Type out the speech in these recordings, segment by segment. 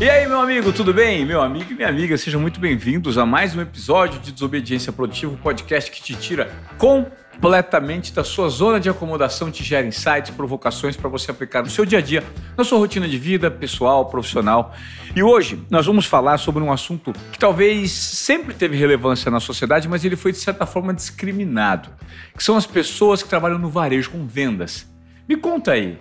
E aí, meu amigo, tudo bem? Meu amigo e minha amiga, sejam muito bem-vindos a mais um episódio de Desobediência Produtiva, o podcast que te tira completamente da sua zona de acomodação, te gera insights, provocações para você aplicar no seu dia a dia, na sua rotina de vida, pessoal, profissional. E hoje nós vamos falar sobre um assunto que talvez sempre teve relevância na sociedade, mas ele foi de certa forma discriminado, que são as pessoas que trabalham no varejo com vendas. Me conta aí,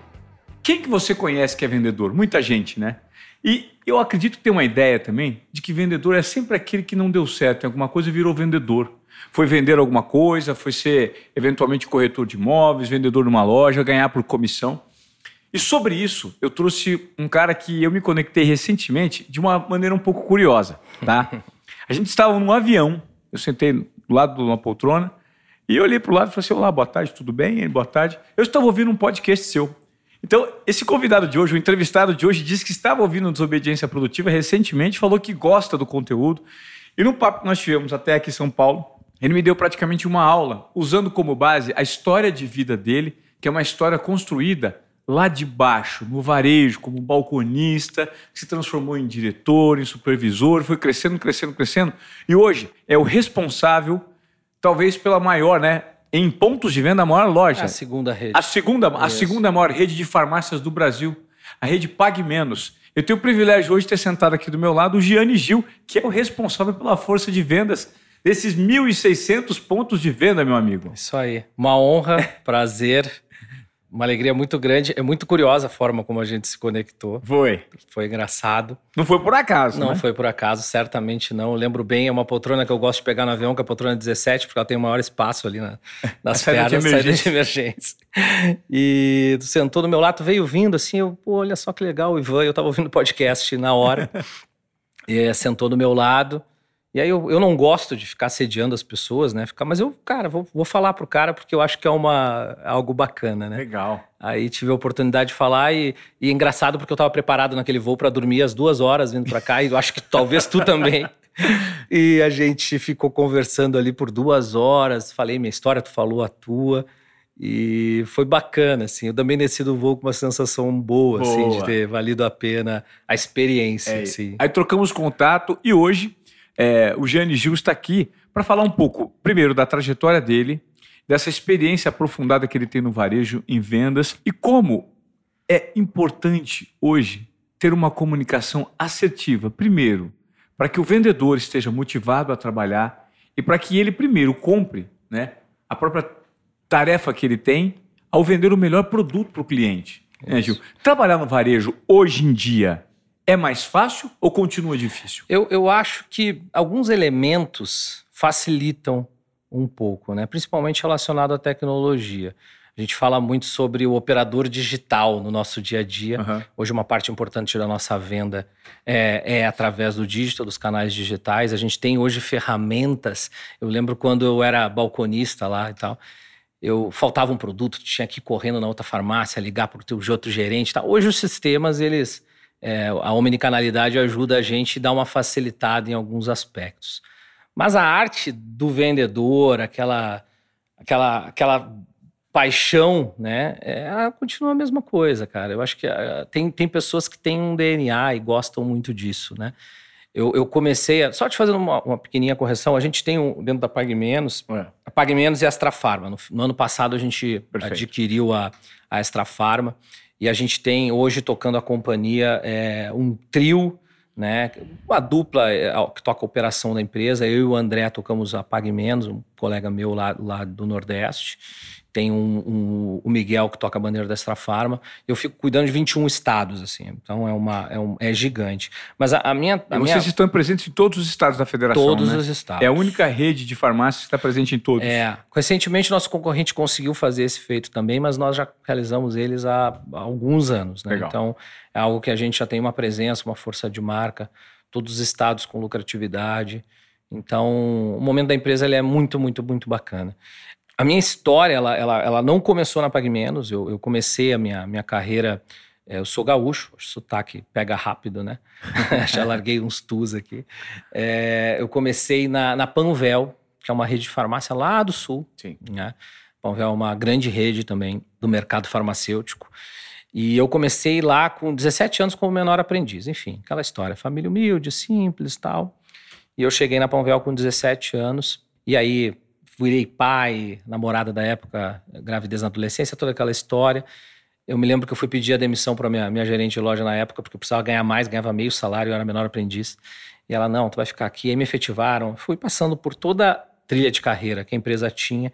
quem que você conhece que é vendedor? Muita gente, né? E eu acredito que tem uma ideia também de que vendedor é sempre aquele que não deu certo em alguma coisa e virou vendedor. Foi vender alguma coisa, foi ser eventualmente corretor de imóveis, vendedor numa loja, ganhar por comissão. E sobre isso, eu trouxe um cara que eu me conectei recentemente de uma maneira um pouco curiosa, tá? A gente estava num avião, eu sentei do lado de uma poltrona e eu olhei para o lado e falei assim: Olá, boa tarde, tudo bem? Boa tarde. Eu estava ouvindo um podcast seu. Então, esse convidado de hoje, o entrevistado de hoje, disse que estava ouvindo Desobediência Produtiva recentemente, falou que gosta do conteúdo. E no papo que nós tivemos até aqui em São Paulo, ele me deu praticamente uma aula, usando como base a história de vida dele, que é uma história construída lá de baixo, no varejo, como balconista, que se transformou em diretor, em supervisor, foi crescendo, crescendo, crescendo. E hoje é o responsável, talvez pela maior, né? Em pontos de venda, a maior loja. A segunda rede. A segunda, a segunda maior rede de farmácias do Brasil. A rede Pague Menos. Eu tenho o privilégio hoje de ter sentado aqui do meu lado o Gianni Gil, que é o responsável pela força de vendas desses 1.600 pontos de venda, meu amigo. Isso aí. Uma honra, prazer uma alegria muito grande. É muito curiosa a forma como a gente se conectou. Foi. Foi engraçado. Não foi por acaso, Não né? foi por acaso, certamente não. Eu lembro bem, é uma poltrona que eu gosto de pegar no avião, que é a poltrona 17, porque ela tem o maior espaço ali na, nas pernas, saída de emergência. E tu sentou do meu lado, veio vindo assim, eu, pô, olha só que legal, o Ivan, eu tava ouvindo podcast na hora. e sentou do meu lado. E aí eu, eu não gosto de ficar sediando as pessoas, né? Ficar, mas eu, cara, vou, vou falar pro cara porque eu acho que é uma, algo bacana, né? Legal. Aí tive a oportunidade de falar e, e é engraçado porque eu estava preparado naquele voo para dormir as duas horas vindo para cá e eu acho que talvez tu também. E a gente ficou conversando ali por duas horas. Falei minha história, tu falou a tua. E foi bacana, assim. Eu também desci do voo com uma sensação boa, boa. assim, de ter valido a pena a experiência. É. Assim. Aí trocamos contato e hoje é, o Gianni Gil está aqui para falar um pouco, primeiro, da trajetória dele, dessa experiência aprofundada que ele tem no varejo, em vendas e como é importante hoje ter uma comunicação assertiva. Primeiro, para que o vendedor esteja motivado a trabalhar e para que ele, primeiro, compre né, a própria tarefa que ele tem ao vender o melhor produto para o cliente. Né, Gil? Trabalhar no varejo hoje em dia é mais fácil ou continua difícil? Eu, eu acho que alguns elementos facilitam um pouco, né? principalmente relacionado à tecnologia. A gente fala muito sobre o operador digital no nosso dia a dia. Uhum. Hoje, uma parte importante da nossa venda é, é, através do digital, dos canais digitais. A gente tem hoje ferramentas. Eu lembro quando eu era balconista lá e tal. Eu faltava um produto, tinha que ir correndo na outra farmácia, ligar para o outro gerente. Tal. Hoje os sistemas eles é, a omnicanalidade ajuda a gente a dar uma facilitada em alguns aspectos. Mas a arte do vendedor, aquela, aquela, aquela paixão, né, é, continua a mesma coisa, cara. Eu acho que uh, tem, tem pessoas que têm um DNA e gostam muito disso, né? Eu, eu comecei, a, só te fazendo uma, uma, pequenininha correção, a gente tem um, dentro da Pague Menos, é. a Pague Menos e a Extra Farma. No, no ano passado a gente Perfeito. adquiriu a, a Extra Farma e a gente tem hoje tocando a companhia é, um trio, né? Uma dupla é, que toca a operação da empresa. Eu e o André tocamos a Pague Menos, um colega meu lá, lá do Nordeste tem um, um, o Miguel que toca a bandeira da Extra Farma. Eu fico cuidando de 21 estados, assim. Então é uma é, um, é gigante. Mas a, a minha. A vocês minha... estão presentes em todos os estados da federação. Todos né? os estados. É a única rede de farmácias que está presente em todos. É. Recentemente, nosso concorrente conseguiu fazer esse feito também, mas nós já realizamos eles há, há alguns anos. Né? Legal. Então, é algo que a gente já tem uma presença, uma força de marca, todos os estados com lucratividade. Então, o momento da empresa ele é muito, muito, muito bacana. A minha história, ela, ela, ela não começou na Pague Menos. Eu, eu comecei a minha, minha carreira. É, eu sou gaúcho, o sotaque pega rápido, né? Já larguei uns tus aqui. É, eu comecei na, na Panvel, que é uma rede de farmácia lá do sul. Sim. Né? Panvel é uma grande rede também do mercado farmacêutico. E eu comecei lá com 17 anos como menor aprendiz. Enfim, aquela história, família humilde, simples tal. E eu cheguei na Panvel com 17 anos. E aí virei pai, namorada da época, gravidez na adolescência, toda aquela história. Eu me lembro que eu fui pedir a demissão para minha, minha gerente de loja na época, porque eu precisava ganhar mais, ganhava meio salário, eu era menor aprendiz. E ela, não, tu vai ficar aqui. Aí me efetivaram. Fui passando por toda a trilha de carreira que a empresa tinha.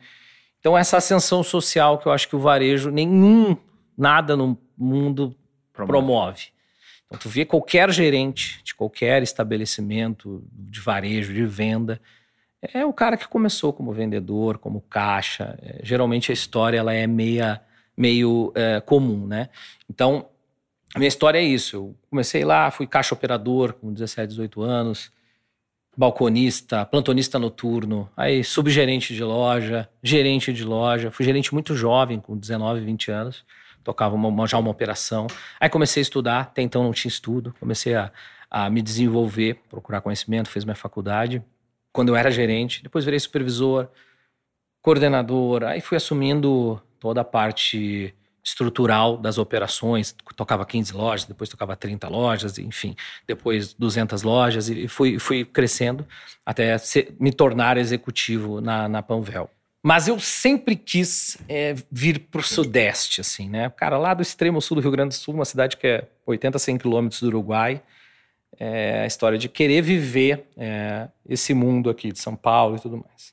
Então, essa ascensão social que eu acho que o varejo, nenhum, nada no mundo promove. promove. Então, tu vê qualquer gerente de qualquer estabelecimento de varejo, de venda, é o cara que começou como vendedor, como caixa. É, geralmente a história ela é meia, meio é, comum, né? Então, a minha história é isso. Eu comecei lá, fui caixa operador com 17, 18 anos, balconista, plantonista noturno, aí subgerente de loja, gerente de loja. Fui gerente muito jovem, com 19, 20 anos. Tocava uma, já uma operação. Aí comecei a estudar, até então não tinha estudo. Comecei a, a me desenvolver, procurar conhecimento, fiz minha faculdade. Quando eu era gerente, depois virei supervisor, coordenador, aí fui assumindo toda a parte estrutural das operações, tocava 15 lojas, depois tocava 30 lojas, enfim, depois 200 lojas e fui, fui crescendo até ser, me tornar executivo na, na Panvel. Mas eu sempre quis é, vir para o Sudeste, assim, né? Cara, lá do extremo sul do Rio Grande do Sul, uma cidade que é 80, 100 quilômetros do Uruguai, é a história de querer viver é, esse mundo aqui de São Paulo e tudo mais.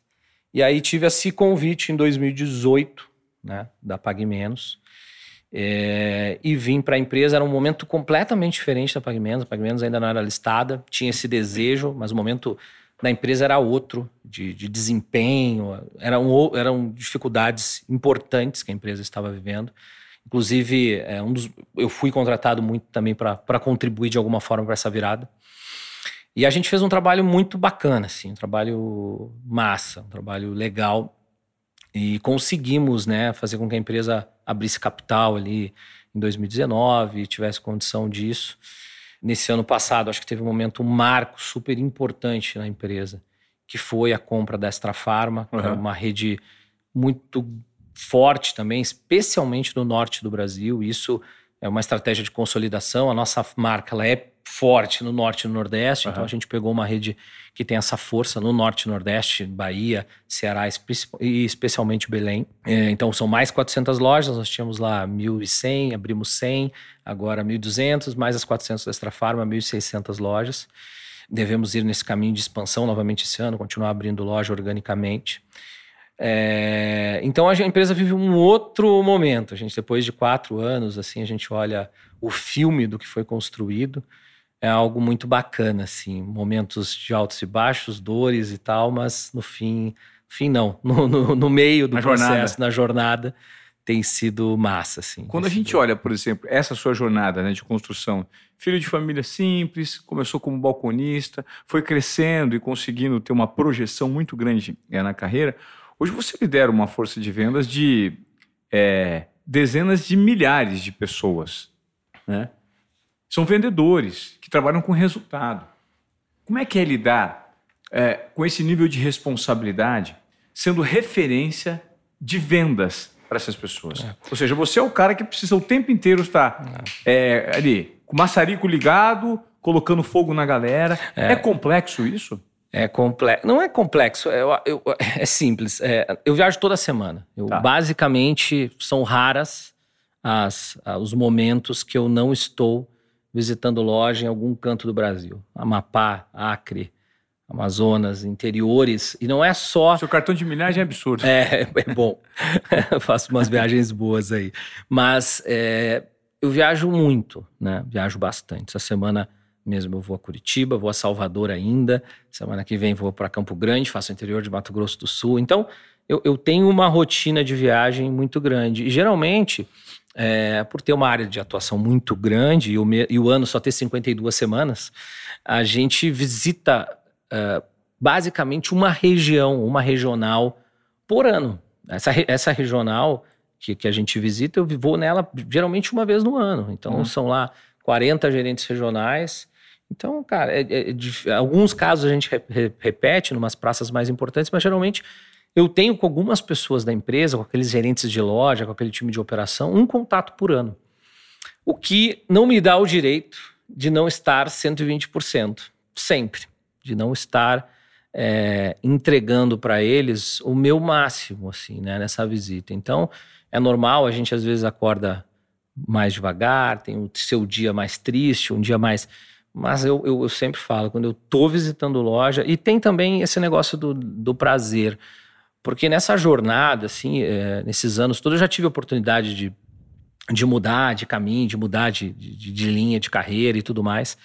E aí tive esse convite em 2018, né, da Pague Menos, é, e vim para a empresa. Era um momento completamente diferente da Pague Menos. A Pague Menos ainda não era listada, tinha esse desejo, mas o momento da empresa era outro, de, de desempenho, eram, eram dificuldades importantes que a empresa estava vivendo. Inclusive, é, um dos, eu fui contratado muito também para contribuir de alguma forma para essa virada. E a gente fez um trabalho muito bacana, assim, um trabalho massa, um trabalho legal e conseguimos, né, fazer com que a empresa abrisse capital ali em 2019, tivesse condição disso. Nesse ano passado, acho que teve um momento, um marco super importante na empresa, que foi a compra da Extra Farma, uhum. que é uma rede muito forte também, especialmente no norte do Brasil. Isso é uma estratégia de consolidação. A nossa marca ela é forte no norte e no nordeste, uhum. então a gente pegou uma rede que tem essa força no norte e nordeste, Bahia, Ceará e especialmente Belém. É, então são mais 400 lojas, nós tínhamos lá 1.100, abrimos 100, agora 1.200, mais as 400 da Extra Farma, 1.600 lojas. Devemos ir nesse caminho de expansão novamente esse ano, continuar abrindo loja organicamente. É, então a empresa vive um outro momento. A gente, depois de quatro anos, assim, a gente olha o filme do que foi construído é algo muito bacana, assim, momentos de altos e baixos, dores e tal, mas no fim, fim não, no, no, no meio do na processo, jornada. na jornada, tem sido massa, assim. Quando a gente sido... olha, por exemplo, essa sua jornada né, de construção, filho de família simples, começou como balconista, foi crescendo e conseguindo ter uma projeção muito grande é, na carreira, hoje você lidera uma força de vendas de é, dezenas de milhares de pessoas, né? São vendedores que trabalham com resultado. Como é que é lidar é, com esse nível de responsabilidade, sendo referência de vendas para essas pessoas? É. Ou seja, você é o cara que precisa o tempo inteiro estar é. é ali, com o maçarico ligado, colocando fogo na galera. É, é complexo isso? É complexo. Não é complexo, é, eu, é simples. É, eu viajo toda semana. Eu, tá. Basicamente, são raras as, os momentos que eu não estou visitando loja em algum canto do Brasil. Amapá, Acre, Amazonas, interiores. E não é só. Seu cartão de milhagem é absurdo. É, é bom. faço umas viagens boas aí. Mas é, eu viajo muito, né? Viajo bastante. Essa semana mesmo eu vou a Curitiba, vou a Salvador ainda. Semana que vem vou para Campo Grande, faço o interior de Mato Grosso do Sul. Então, eu, eu tenho uma rotina de viagem muito grande. E geralmente é, por ter uma área de atuação muito grande e o, me, e o, ano só ter 52 semanas, a gente visita uh, basicamente uma região, uma regional por ano. Essa, essa regional que, que a gente visita, eu vou nela geralmente uma vez no ano. Então, uhum. são lá 40 gerentes regionais. Então, cara, é, é, é, alguns casos a gente re, re, repete, umas praças mais importantes, mas geralmente eu tenho com algumas pessoas da empresa, com aqueles gerentes de loja, com aquele time de operação, um contato por ano. O que não me dá o direito de não estar 120%, sempre. De não estar é, entregando para eles o meu máximo, assim, né, nessa visita. Então, é normal, a gente às vezes acorda mais devagar, tem o seu dia mais triste, um dia mais. Mas eu, eu, eu sempre falo, quando eu tô visitando loja, e tem também esse negócio do, do prazer. Porque nessa jornada, assim, é, nesses anos todos, eu já tive a oportunidade de, de mudar de caminho, de mudar de, de, de linha de carreira e tudo mais.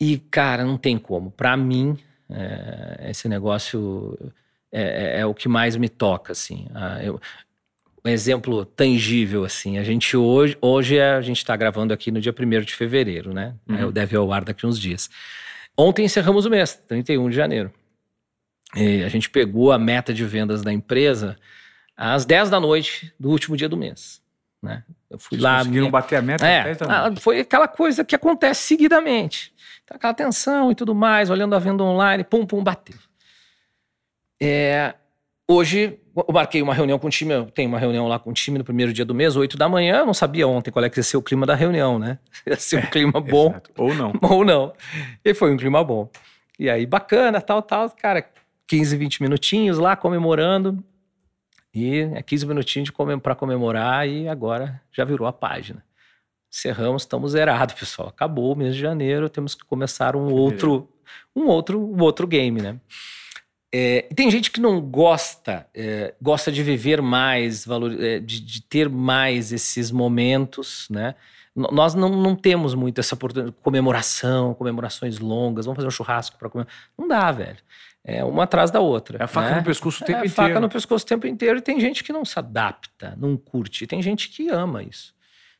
E, cara, não tem como. Para mim, é, esse negócio é, é, é, o que mais me toca, assim. Ah, eu, um exemplo tangível, assim. A gente hoje, hoje é, a gente está gravando aqui no dia 1 de fevereiro, né? Uhum. Deve ao ar daqui uns dias. Ontem encerramos o mês, 31 de janeiro. E a gente pegou a meta de vendas da empresa às 10 da noite do último dia do mês. Né? Eu fui Vocês lá. Conseguiram minha... bater a meta? É, ah, foi aquela coisa que acontece seguidamente. Então, aquela tensão e tudo mais, olhando a venda online, pum, pum, bateu. É, hoje, eu marquei uma reunião com o time, eu tenho uma reunião lá com o time no primeiro dia do mês, 8 da manhã, eu não sabia ontem qual é que ia ser o clima da reunião, né? Ia ser um é, clima bom. Exato. Ou não. Ou não. E foi um clima bom. E aí, bacana, tal, tal, cara, 15, 20 minutinhos lá comemorando. E é 15 minutinhos comem para comemorar e agora já virou a página. Cerramos, estamos zerados, pessoal. Acabou o mês de janeiro, temos que começar um outro, um outro, um outro game, né? É, tem gente que não gosta, é, gosta de viver mais, valor, é, de, de, ter mais esses momentos, né? Nós não, não temos muito essa comemoração, comemorações longas, vamos fazer um churrasco para comer. Não dá, velho. É uma atrás da outra. É a faca né? no pescoço o tempo é inteiro. É a faca no pescoço o tempo inteiro. E tem gente que não se adapta, não curte. E tem gente que ama isso.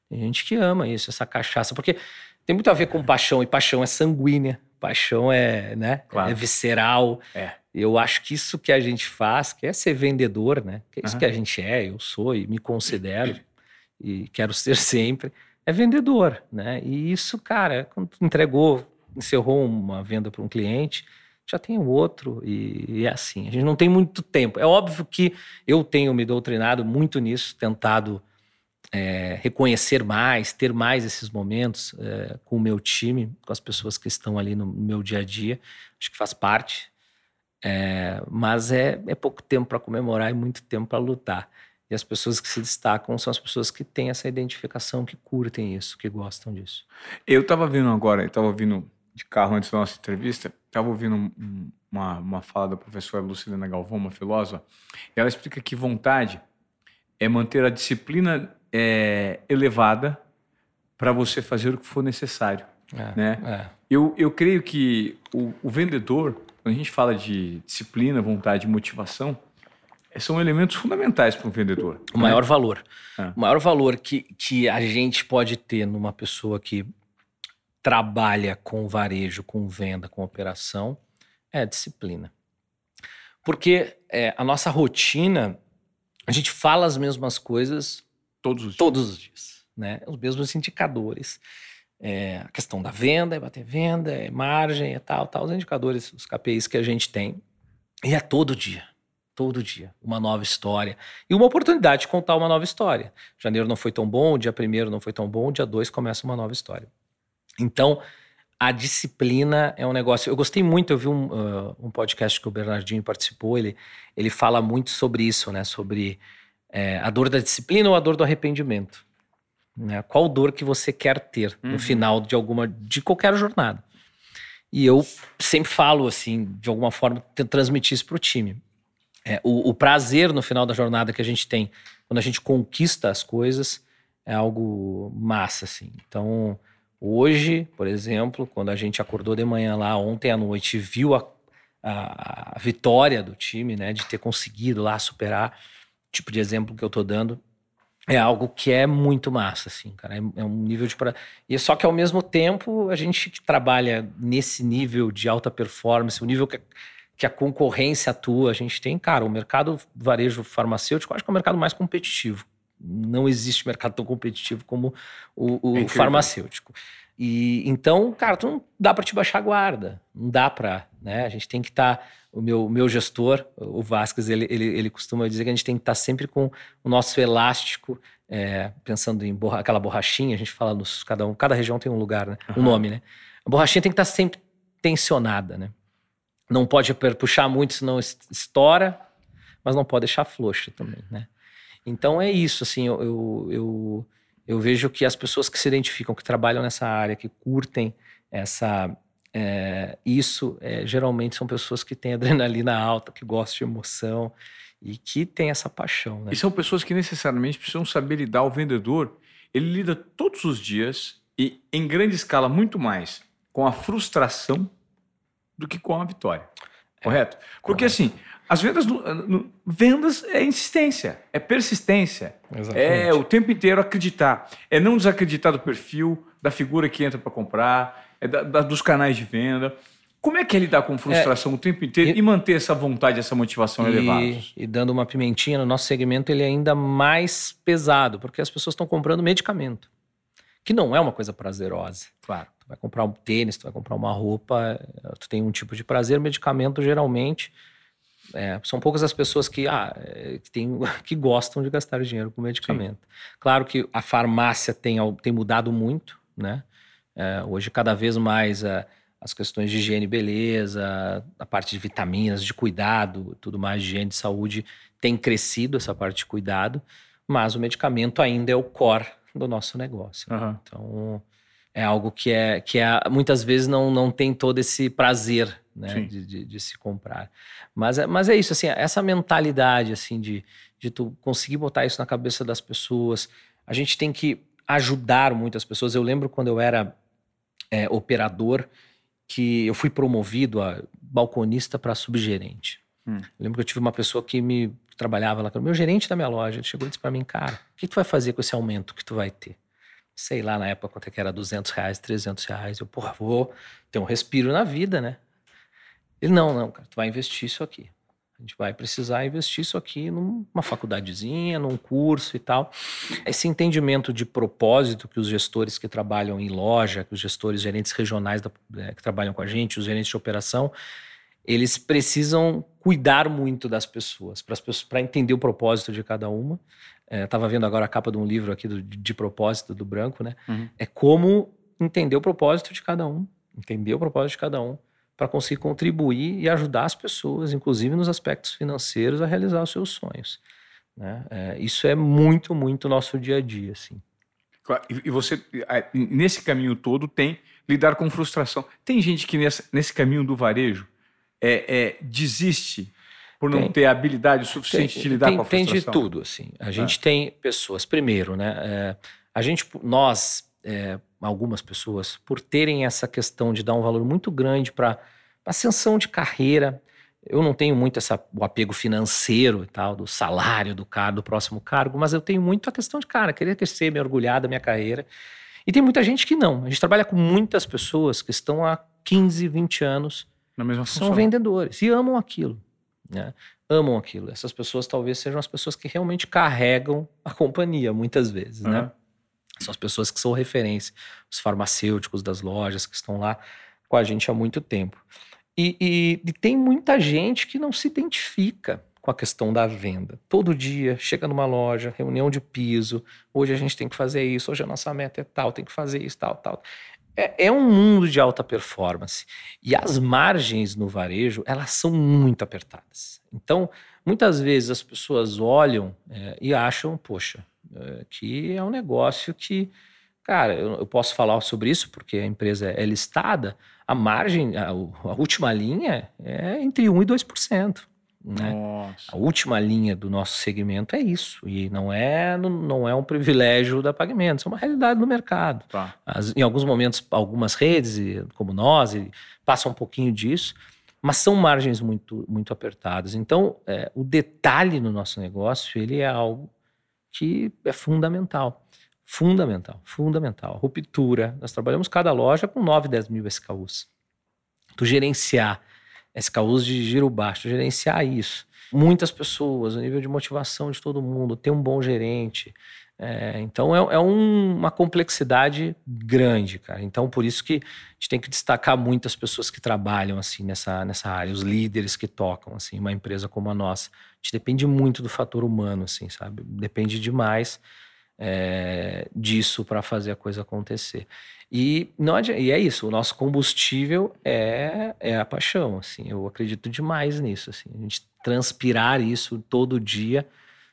Tem gente que ama isso, essa cachaça. Porque tem muito a ver com paixão. E paixão é sanguínea. Paixão é, né? Claro. É visceral. É. Eu acho que isso que a gente faz, que é ser vendedor, né? Que é isso uhum. que a gente é, eu sou e me considero. e quero ser sempre. É vendedor, né? E isso, cara, quando tu entregou, encerrou uma venda para um cliente já tem o outro e, e, é assim. A gente não tem muito tempo. É óbvio que eu tenho me doutrinado muito nisso, tentado é, reconhecer mais, ter mais esses momentos é, com o meu time, com as pessoas que estão ali no meu dia a dia. Acho que faz parte. É, mas é, é pouco tempo para comemorar e muito tempo para lutar. E as pessoas que se destacam são as pessoas que têm essa identificação, que curtem isso, que gostam disso. Eu estava vendo agora, eu estava vindo de carro antes da nossa entrevista, estava ouvindo uma, uma fala da professora Lucilena Galvão, uma filósofa, e ela explica que vontade é manter a disciplina é, elevada para você fazer o que for necessário. É, né? É. Eu, eu creio que o, o, vendedor, quando a gente fala de disciplina, vontade e motivação, são elementos fundamentais para um vendedor. O né? maior valor. É. O maior valor que, que a gente pode ter numa pessoa que trabalha com varejo, com venda, com operação, é a disciplina. Porque é, a nossa rotina, a gente fala as mesmas coisas todos os dias, todos os dias né? os mesmos indicadores. É, a questão da venda, é bater venda, é margem, é tal, tal, os indicadores, os KPIs que a gente tem. E é todo dia, todo dia, uma nova história. E uma oportunidade de contar uma nova história. Janeiro não foi tão bom, dia primeiro não foi tão bom, dia dois começa uma nova história. Então, a disciplina é um negócio. Eu gostei muito, eu vi um, uh, um podcast que o Bernardinho participou, ele, ele fala muito sobre isso, né? Sobre é, a dor da disciplina ou a dor do arrependimento. Né? Qual dor que você quer ter uhum. no final de alguma de qualquer jornada. E eu sempre falo assim, de alguma forma, transmitir isso para o time. É, o, o prazer no final da jornada que a gente tem, quando a gente conquista as coisas, é algo massa, assim. Então, Hoje, por exemplo, quando a gente acordou de manhã lá ontem à noite, viu a, a, a vitória do time, né, de ter conseguido lá superar, tipo de exemplo que eu tô dando, é algo que é muito massa, assim, cara. É, é um nível de. Pra... E só que ao mesmo tempo, a gente que trabalha nesse nível de alta performance, o nível que, que a concorrência atua, a gente tem, cara, o mercado varejo farmacêutico, acho que é o mercado mais competitivo não existe mercado tão competitivo como o, o é farmacêutico. E então, cara, tu não dá para te baixar a guarda, não dá para, né? A gente tem que estar, tá, o meu, meu gestor, o Vasquez, ele, ele, ele costuma dizer que a gente tem que estar tá sempre com o nosso elástico é, pensando em borra, aquela borrachinha, a gente fala nos cada um, cada região tem um lugar, né? Um nome, né? A borrachinha tem que estar tá sempre tensionada, né? Não pode puxar muito, senão estoura, mas não pode deixar frouxa também, né? Então é isso, assim, eu, eu, eu, eu, vejo que as pessoas que se identificam, que trabalham nessa área, que curtem essa é, isso, é, geralmente são pessoas que têm adrenalina alta, que gostam de emoção e que têm essa paixão. Né? E são pessoas que necessariamente precisam saber lidar. O vendedor, ele lida todos os dias e em grande escala muito mais com a frustração do que com a vitória. Correto? Porque correto. assim, as vendas, no, no, vendas é insistência, é persistência, Exatamente. é o tempo inteiro acreditar, é não desacreditar do perfil, da figura que entra para comprar, é da, da, dos canais de venda. Como é que é lidar com frustração é, o tempo inteiro e, e, manter essa vontade, essa motivação elevada? E dando uma pimentinha no nosso segmento, ele é ainda mais pesado, porque as pessoas estão comprando medicamento, que não é uma coisa prazerosa. Claro. Tu vai comprar um tênis, tu vai comprar uma roupa, tu tem um tipo de prazer, medicamento geralmente é, são poucas as pessoas que, ah, é, que, tem, que gostam de gastar dinheiro com medicamento. Sim. Claro que a farmácia tem, tem mudado muito, né? É, hoje, cada vez mais, é, as questões de higiene e beleza, a parte de vitaminas, de cuidado, tudo mais, de higiene e saúde, tem crescido essa parte de cuidado, mas o medicamento ainda é o core do nosso negócio. Uhum. Né? Então, é algo que é que é, muitas vezes não, não tem todo esse prazer né, de, de, de, se comprar. Mas, é, mas é isso, assim, essa mentalidade assim de, de tu conseguir botar isso na cabeça das pessoas. A gente tem que ajudar muitas pessoas. Eu lembro quando eu era é, operador que eu fui promovido a balconista para subgerente. Hum. Eu lembro que eu tive uma pessoa que me trabalhava lá, o meu gerente da minha loja, ele chegou e disse para mim, cara, o que tu vai fazer com esse aumento que tu vai ter? Sei lá na época quanto é que era, 200 reais, 300 reais. Eu, porra, vou ter um respiro na vida, né? Ele, não, não, cara, tu vai investir isso aqui. A gente vai precisar investir isso aqui numa faculdadezinha, num curso e tal. Esse entendimento de propósito que os gestores que trabalham em loja, que os gestores, gerentes regionais da, é, que trabalham com a gente, os gerentes de operação, eles precisam cuidar muito das pessoas, para entender o propósito de cada uma. Estava é, vendo agora a capa de um livro aqui do, de propósito do Branco, né? Uhum. É como entender o propósito de cada um, entender o propósito de cada um, para conseguir contribuir e ajudar as pessoas, inclusive nos aspectos financeiros, a realizar os seus sonhos. Né? É, isso é muito, muito nosso dia a dia, assim. E você, nesse caminho todo, tem lidar com frustração. Tem gente que nesse, nesse caminho do varejo é, é, desiste por não tem, ter habilidade suficiente tem, de lidar tem, com a frustração? Tem de tudo, assim. A gente é. tem pessoas, primeiro, né? É, a gente, nós, é, algumas pessoas, por terem essa questão de dar um valor muito grande para ascensão de carreira, eu não tenho muito essa, o apego financeiro e tal, do salário do cargo, do próximo cargo, mas eu tenho muito a questão de, cara, querer crescer, me orgulhar da minha carreira. E tem muita gente que não. A gente trabalha com muitas pessoas que estão há 15, 20 anos na mesma função. São vendedores e amam aquilo. Né? Amam aquilo. Essas pessoas talvez sejam as pessoas que realmente carregam a companhia, muitas vezes. Uhum. Né? São as pessoas que são referência, os farmacêuticos das lojas que estão lá com a gente há muito tempo. E, e, e, tem muita gente que não se identifica com a questão da venda. Todo dia chega numa loja, reunião de piso, hoje a gente tem que fazer isso, hoje a nossa meta é tal, tem que fazer isso, tal, tal é, é, um mundo de alta performance. E as margens no varejo, elas são muito apertadas. Então, muitas vezes as pessoas olham é, e acham, poxa, é, que é um negócio que, cara, eu, eu, posso falar sobre isso porque a empresa é listada, a margem, a, a última linha é entre 1% e 2%. Né? A última linha do nosso segmento é isso. E não é, não é um privilégio da Pagamentos, é uma realidade do mercado. Tá. As, em alguns momentos, algumas redes, como nós, passam um pouquinho disso, mas são margens muito, muito apertadas. Então, é, o detalhe no nosso negócio ele é algo que é fundamental. Fundamental, fundamental. Ruptura. Nós trabalhamos cada loja com 9, 10 mil SKUs. Tu gerenciar SKUs de giro baixo, gerenciar isso. Muitas pessoas, o nível de motivação de todo mundo, ter um bom gerente. É, então é, é um, uma complexidade grande, cara. Então por isso que a gente tem que destacar muitas pessoas que trabalham assim nessa, nessa área, os líderes que tocam assim, uma empresa como a nossa. A gente depende muito do fator humano, assim, sabe? Depende demais. É, disso para fazer a coisa acontecer. E, não e é isso, o nosso combustível é, é a paixão, assim, eu acredito demais nisso, assim, a gente transpirar isso todo dia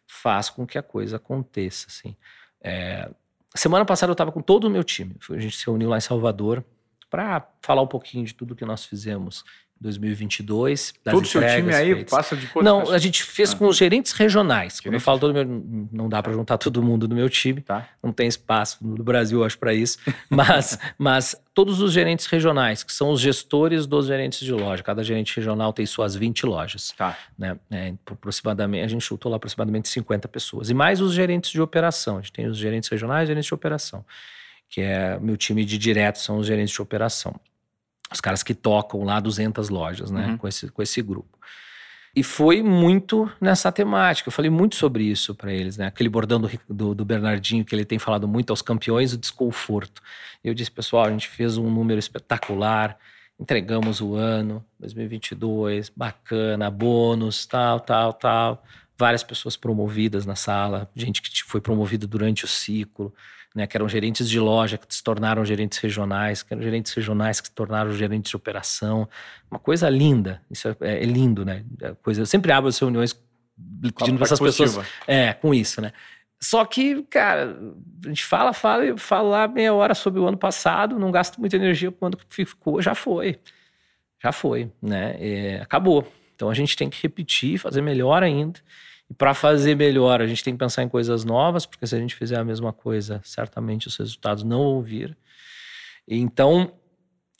faz com que a coisa aconteça, assim. É, semana passada eu estava com todo o meu time, a gente se reuniu lá em Salvador para falar um pouquinho de tudo que nós fizemos 2022. Das todo o seu time aí feitas. passa de quantas Não, pessoas? a gente fez ah. com os gerentes regionais. Quando eu falo todo meu, não dá para juntar todo mundo do meu time. Tá. Não tem espaço no Brasil, acho, para isso. Mas, mas todos os gerentes regionais, que são os gestores dos gerentes de loja. Cada gerente regional tem suas 20 lojas. Tá. Né? É, aproximadamente, a gente chutou lá aproximadamente 50 pessoas. E mais os gerentes de operação. A gente tem os gerentes regionais e gerentes de operação. Que é meu time de direto, são os gerentes de operação os caras que tocam lá 200 lojas, né, uhum. com, esse, com esse grupo. E foi muito nessa temática. Eu falei muito sobre isso para eles, né? Aquele bordão do, do, do, Bernardinho que ele tem falado muito aos campeões, o desconforto. Eu disse, pessoal, a gente fez um número espetacular, entregamos o ano 2022, bacana, bônus, tal, tal, tal. Várias pessoas promovidas na sala, gente que foi promovida durante o ciclo né, que eram gerentes de loja, que se tornaram gerentes regionais, que eram gerentes regionais que se tornaram gerentes de operação. Uma coisa linda, isso é, é, lindo, né? É coisa, eu sempre abro as reuniões pedindo para essas pessoas é, com isso, né? Só que, cara, a gente fala, fala e fala lá meia hora sobre o ano passado, não gasta muita energia quando ficou, já foi. Já foi, né? É, acabou. Então a gente tem que repetir, fazer melhor ainda. E para fazer melhor, a gente tem que pensar em coisas novas, porque se a gente fizer a mesma coisa, certamente os resultados não vão vir. Então,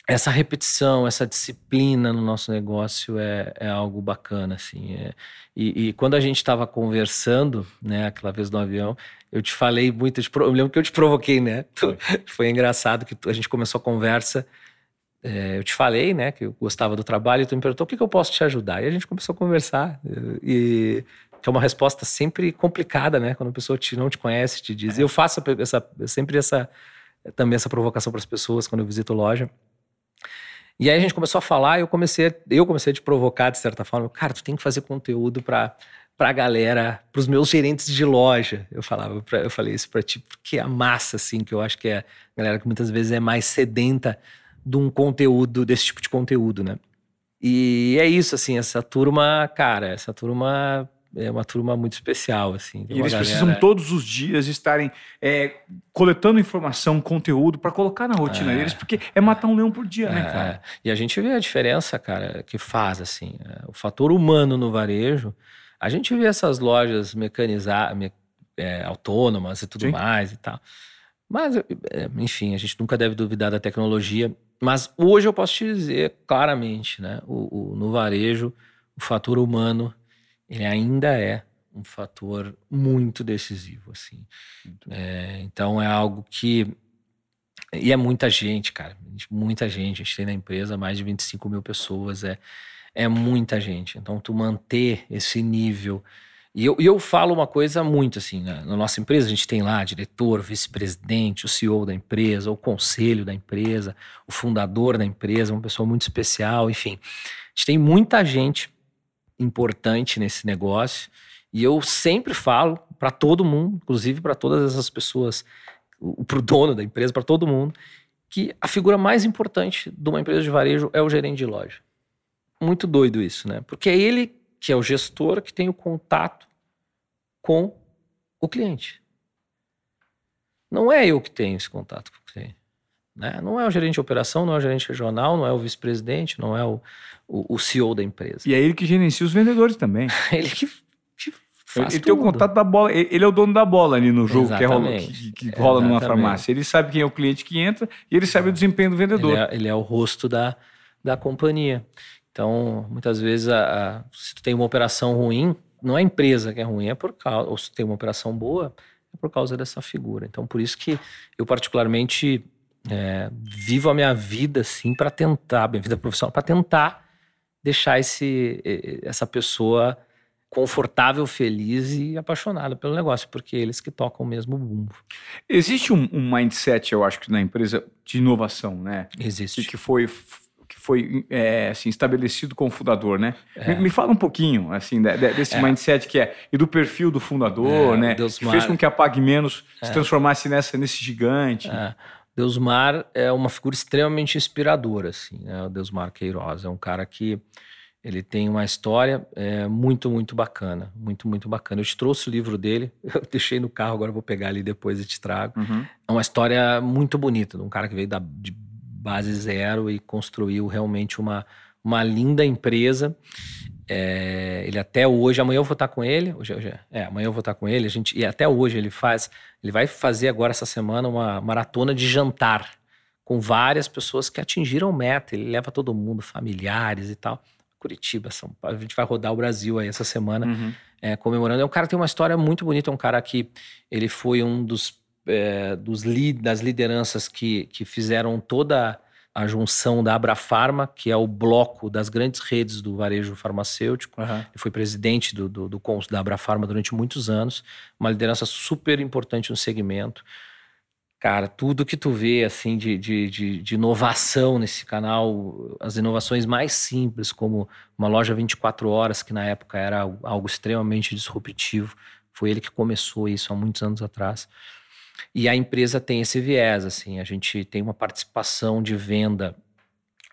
essa repetição, essa disciplina no nosso negócio é, é algo bacana, assim. É, e, e, quando a gente estava conversando, né, aquela vez no avião, eu te falei muito, eu, te, eu lembro que eu te provoquei, né? Foi, Foi engraçado que a gente começou a conversa, é, eu te falei, né, que eu gostava do trabalho, e tu me perguntou o que, que eu posso te ajudar. E a gente começou a conversar. E que é uma resposta sempre complicada, né? Quando a pessoa te, não te conhece, te diz. É. Eu faço essa, sempre essa também essa provocação para as pessoas quando eu visito loja. E aí a gente começou a falar, eu comecei, eu comecei a te provocar de certa forma. Cara, tu tem que fazer conteúdo para para a galera, para os meus gerentes de loja. Eu falava, pra, eu falei isso para ti, porque a massa, assim, que eu acho que é a galera que muitas vezes é mais sedenta de um conteúdo, desse tipo de conteúdo, né? E é isso, assim, essa turma, cara, essa turma é uma turma muito especial, assim. E eles galera... precisam todos os dias estarem é, coletando informação, conteúdo para colocar na rotina é, deles, porque é matar um leão por dia, né, é, né, cara? E a gente vê a diferença, cara, que faz, assim. É, o fator humano no varejo, a gente vê essas lojas mecanizadas, me, é, autônomas e tudo Sim. mais e tal. Mas, é, enfim, a gente nunca deve duvidar da tecnologia. Mas hoje eu posso te dizer claramente, né? o, o no varejo, o fator humano ele ainda é um fator muito decisivo, assim. É, então é algo que e é muita gente, cara, muita gente. A gente tem na empresa mais de 25 mil pessoas, é, é muita gente. Então tu manter esse nível e eu, e eu falo uma coisa muito assim, né? na nossa empresa a gente tem lá diretor, vice-presidente, o CEO da empresa, o conselho da empresa, o fundador da empresa, uma pessoa muito especial, enfim. A gente tem muita gente importante nesse negócio. E eu sempre falo para todo mundo, inclusive para todas essas pessoas, para o dono da empresa, para todo mundo, que a figura mais importante de uma empresa de varejo é o gerente de loja. Muito doido isso, né? Porque é ele que é o gestor que tem o contato com o cliente. Não é eu que tenho esse contato com o cliente. Né? Não é o gerente de operação, não é o gerente regional, não é o vice-presidente, não é o, o, o, CEO da empresa. E é ele que gerencia os vendedores também. ele que, faz Ele tudo. tem o contato da bola, ele é o dono da bola ali no jogo que, é rola, que, que rola numa farmácia. Ele sabe quem é o cliente que entra e ele sabe o desempenho do vendedor. Ele é, ele é o rosto da, da companhia. Então, muitas vezes, a, a, se tu tem uma operação ruim, não é a empresa que é ruim, é por causa, ou se tem uma operação boa, é por causa dessa figura. Então, por isso que eu particularmente é, vivo a minha vida assim para tentar, minha vida profissional, para tentar deixar esse, essa pessoa confortável, feliz e apaixonada pelo negócio, porque é eles que tocam o mesmo bumbo. Existe um, um mindset, eu acho que na empresa de inovação, né? Existe. que foi que foi é, assim, estabelecido com o fundador, né? É. Me, me, fala um pouquinho assim desse é. mindset que é e do perfil do fundador, é, né? Deus que fez com que a Pague Menos se é. transformasse nessa nesse gigante. Deusmar é uma figura extremamente inspiradora, assim, né? O Deusmar Queiroz é um cara que ele tem uma história é, muito, muito bacana. Muito, muito bacana. Eu te trouxe o livro dele, eu deixei no carro, agora vou pegar ali depois e te trago. Uhum. É uma história muito bonita, de um cara que veio da, de base zero e construiu realmente uma, uma linda empresa. É, ele até hoje, amanhã eu vou estar com ele, hoje, hoje é, amanhã eu vou estar com ele, a gente, e até hoje ele faz, ele vai fazer agora essa semana uma maratona de jantar com várias pessoas que atingiram meta, ele leva todo mundo, familiares e tal. Curitiba, São Paulo. A gente vai rodar o Brasil aí essa semana uhum. é, comemorando. É um cara que tem uma história muito bonita, é um cara que ele foi um dos, é, dos das lideranças que, que fizeram toda a junção da Abrafarma, que é o bloco das grandes redes do varejo farmacêutico. Uhum. Ele foi presidente do, do, do, da Abrafarma durante muitos anos, uma liderança super importante no segmento. Cara, tudo que tu vê, assim, de, de, de, de, inovação nesse canal, as inovações mais simples, como uma loja 24 horas, que na época era algo extremamente disruptivo, foi ele que começou isso há muitos anos atrás. E a empresa tem esse viés, assim, a gente tem uma participação de venda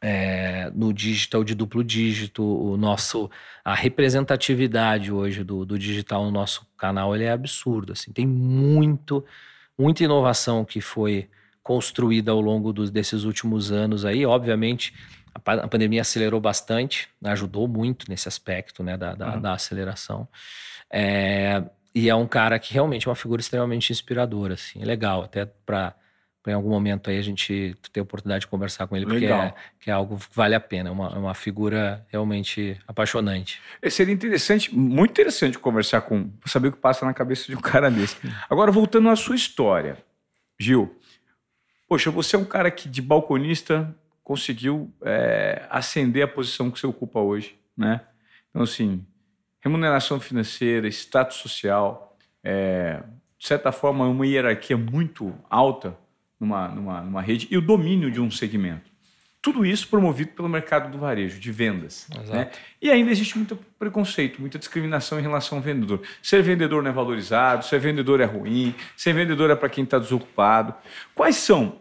é, no digital de duplo dígito, o nosso, a representatividade hoje do, do digital no nosso canal ele é absurdo, assim, tem muito muita inovação que foi construída ao longo dos, desses últimos anos aí. Obviamente, a, a, pandemia acelerou bastante, ajudou muito nesse aspecto né, da, da, uhum. da aceleração. É, e é um cara que realmente é uma figura extremamente inspiradora, assim, é legal, até para em algum momento aí a gente ter a oportunidade de conversar com ele, porque é, que é algo que vale a pena, é uma, é uma figura realmente apaixonante. É, seria interessante, muito interessante conversar com, saber o que passa na cabeça de um cara desse. Agora, voltando à sua história, Gil, poxa, você é um cara que de balconista conseguiu é, ascender a posição que você ocupa hoje, né? Então, assim, remuneração financeira, status social, é, de certa forma, uma hierarquia muito alta numa, numa, numa rede e o domínio de um segmento. Tudo isso promovido pelo mercado do varejo, de vendas. Né? E ainda existe muito preconceito, muita discriminação em relação ao vendedor. Ser vendedor não é valorizado, ser vendedor é ruim, ser vendedor é para quem está desocupado. Quais são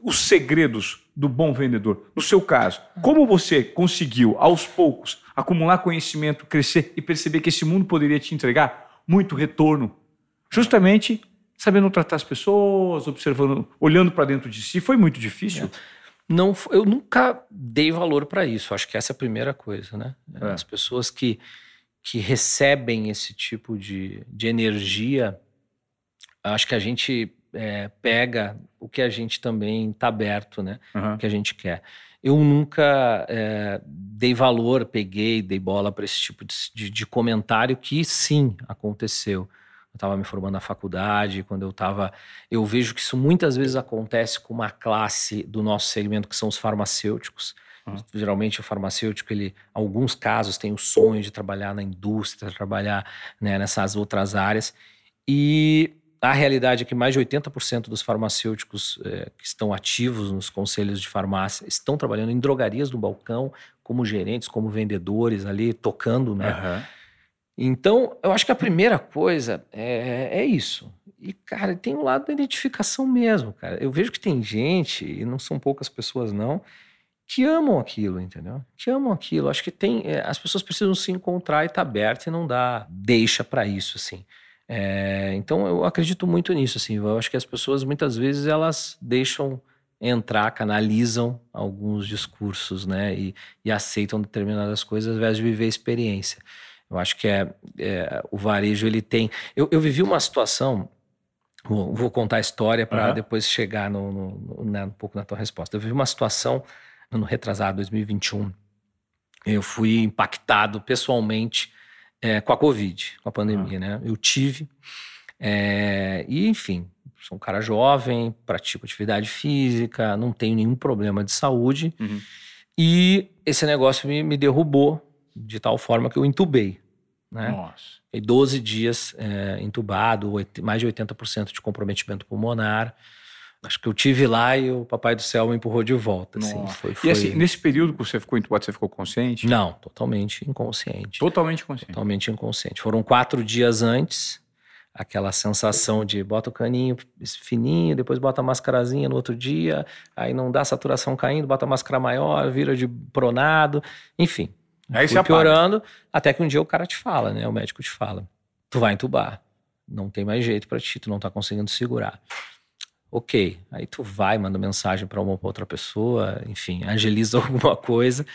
os segredos do bom vendedor? No seu caso, como você conseguiu, aos poucos, acumular conhecimento, crescer e perceber que esse mundo poderia te entregar muito retorno? Justamente sabendo tratar as pessoas, observando, olhando para dentro de si, foi muito difícil. É. Não, eu nunca dei valor para isso. Acho que essa é a primeira coisa, né? É. As pessoas que, que recebem esse tipo de, de energia, acho que a gente é, pega o que a gente também está aberto, né? Uhum. O que a gente quer. Eu nunca é, dei valor, peguei, dei bola para esse tipo de, de, de comentário que sim aconteceu estava me formando na faculdade, quando eu estava. Eu vejo que isso muitas vezes acontece com uma classe do nosso segmento, que são os farmacêuticos. Uhum. Geralmente o farmacêutico, ele, alguns casos, tem o sonho de trabalhar na indústria, trabalhar né, nessas outras áreas. E a realidade é que mais de 80% dos farmacêuticos é, que estão ativos nos conselhos de farmácia estão trabalhando em drogarias do balcão, como gerentes, como vendedores ali, tocando, né? Uhum então, eu acho que a primeira coisa é, é isso. E, cara, tem o um lado da identificação mesmo, cara. Eu vejo que tem gente, e não são poucas pessoas, não, que amam aquilo, entendeu? Que amam aquilo. Acho que tem. É, as pessoas precisam se encontrar e estar tá aberto e não dá deixa para isso, assim. É, então, eu acredito muito nisso, assim. Eu acho que as pessoas, muitas vezes, elas deixam entrar, canalizam alguns discursos, né? E, e aceitam determinadas coisas ao invés de viver a experiência. Eu acho que é, é o varejo ele tem. Eu, eu vivi uma situação. Vou, vou contar a história para uhum. depois chegar no, no, no, um pouco na tua resposta. Eu vivi uma situação no retrasado 2021. Eu fui impactado pessoalmente é, com a Covid, com a pandemia, uhum. né? Eu tive. É, e, enfim, sou um cara jovem, pratico atividade física, não tenho nenhum problema de saúde. Uhum. E esse negócio me, me derrubou de tal forma que eu entubei. Né? Nossa. Fiquei 12 dias é, entubado, mais de 80% de comprometimento pulmonar. Acho que eu tive lá e o Papai do Céu me empurrou de volta. Assim, foi, foi... E assim, nesse período que você ficou entubado, você ficou consciente? Não, totalmente inconsciente. Totalmente inconsciente? Totalmente inconsciente. Foram quatro dias antes, aquela sensação de bota o caninho fininho, depois bota a mascarazinha no outro dia, aí não dá saturação caindo, bota a máscara maior, vira de pronado, enfim. Aí fui piorando, até que um dia o cara te fala, né? O médico te fala, tu vai entubar, não tem mais jeito para ti, tu não tá conseguindo segurar. Ok, aí tu vai, manda mensagem para uma outra pessoa, enfim, agiliza alguma coisa.